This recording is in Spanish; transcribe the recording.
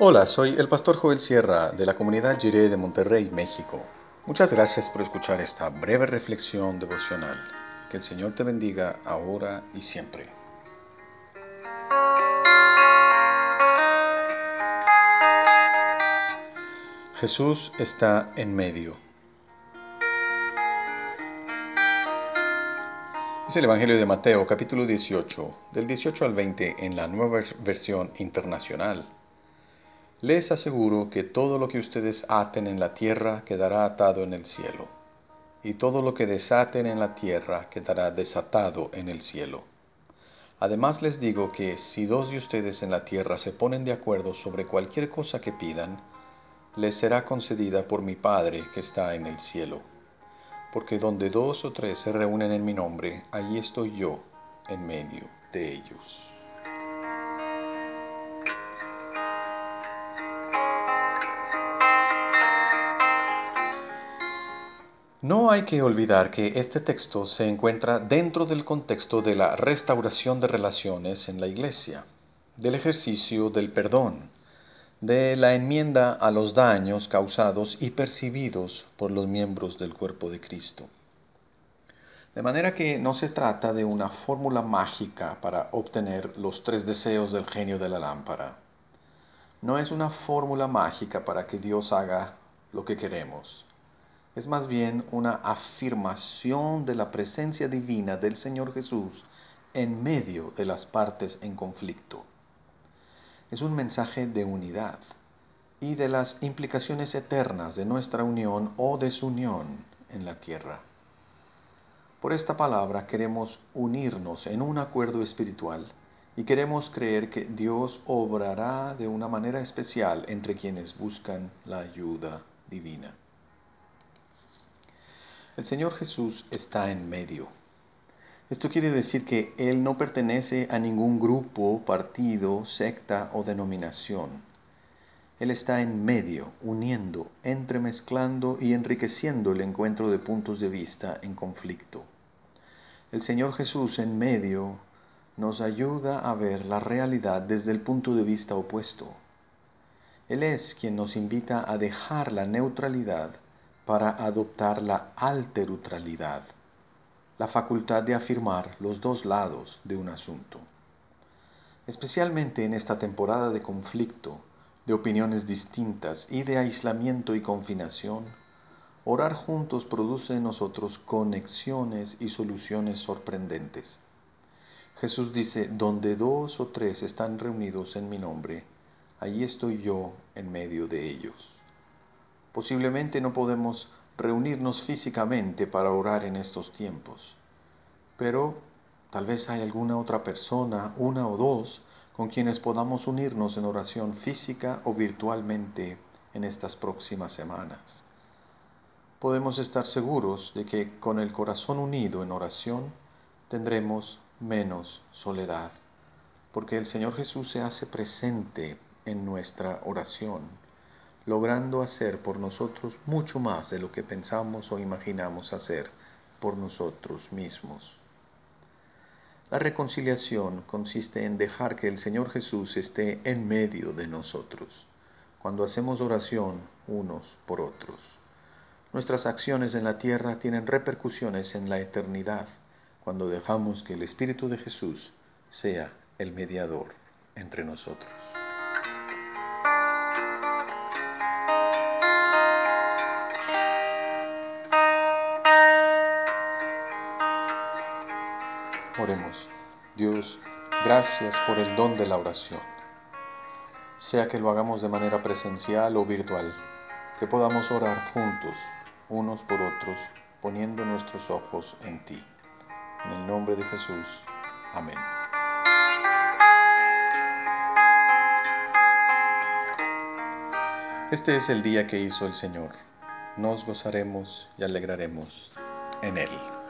Hola, soy el pastor Joel Sierra de la comunidad Jiré de Monterrey, México. Muchas gracias por escuchar esta breve reflexión devocional. Que el Señor te bendiga ahora y siempre. Jesús está en medio. Es el Evangelio de Mateo capítulo 18, del 18 al 20 en la nueva versión internacional. Les aseguro que todo lo que ustedes aten en la tierra quedará atado en el cielo, y todo lo que desaten en la tierra quedará desatado en el cielo. Además les digo que si dos de ustedes en la tierra se ponen de acuerdo sobre cualquier cosa que pidan, les será concedida por mi Padre que está en el cielo. Porque donde dos o tres se reúnen en mi nombre, allí estoy yo en medio de ellos. No hay que olvidar que este texto se encuentra dentro del contexto de la restauración de relaciones en la Iglesia, del ejercicio del perdón, de la enmienda a los daños causados y percibidos por los miembros del cuerpo de Cristo. De manera que no se trata de una fórmula mágica para obtener los tres deseos del genio de la lámpara. No es una fórmula mágica para que Dios haga lo que queremos es más bien una afirmación de la presencia divina del Señor Jesús en medio de las partes en conflicto. Es un mensaje de unidad y de las implicaciones eternas de nuestra unión o desunión en la tierra. Por esta palabra queremos unirnos en un acuerdo espiritual y queremos creer que Dios obrará de una manera especial entre quienes buscan la ayuda divina. El Señor Jesús está en medio. Esto quiere decir que Él no pertenece a ningún grupo, partido, secta o denominación. Él está en medio, uniendo, entremezclando y enriqueciendo el encuentro de puntos de vista en conflicto. El Señor Jesús en medio nos ayuda a ver la realidad desde el punto de vista opuesto. Él es quien nos invita a dejar la neutralidad para adoptar la alterutralidad, la facultad de afirmar los dos lados de un asunto. Especialmente en esta temporada de conflicto, de opiniones distintas y de aislamiento y confinación, orar juntos produce en nosotros conexiones y soluciones sorprendentes. Jesús dice, donde dos o tres están reunidos en mi nombre, allí estoy yo en medio de ellos. Posiblemente no podemos reunirnos físicamente para orar en estos tiempos, pero tal vez hay alguna otra persona, una o dos, con quienes podamos unirnos en oración física o virtualmente en estas próximas semanas. Podemos estar seguros de que con el corazón unido en oración tendremos menos soledad, porque el Señor Jesús se hace presente en nuestra oración logrando hacer por nosotros mucho más de lo que pensamos o imaginamos hacer por nosotros mismos. La reconciliación consiste en dejar que el Señor Jesús esté en medio de nosotros, cuando hacemos oración unos por otros. Nuestras acciones en la tierra tienen repercusiones en la eternidad, cuando dejamos que el Espíritu de Jesús sea el mediador entre nosotros. Oremos. Dios, gracias por el don de la oración. Sea que lo hagamos de manera presencial o virtual, que podamos orar juntos, unos por otros, poniendo nuestros ojos en ti. En el nombre de Jesús. Amén. Este es el día que hizo el Señor. Nos gozaremos y alegraremos en él.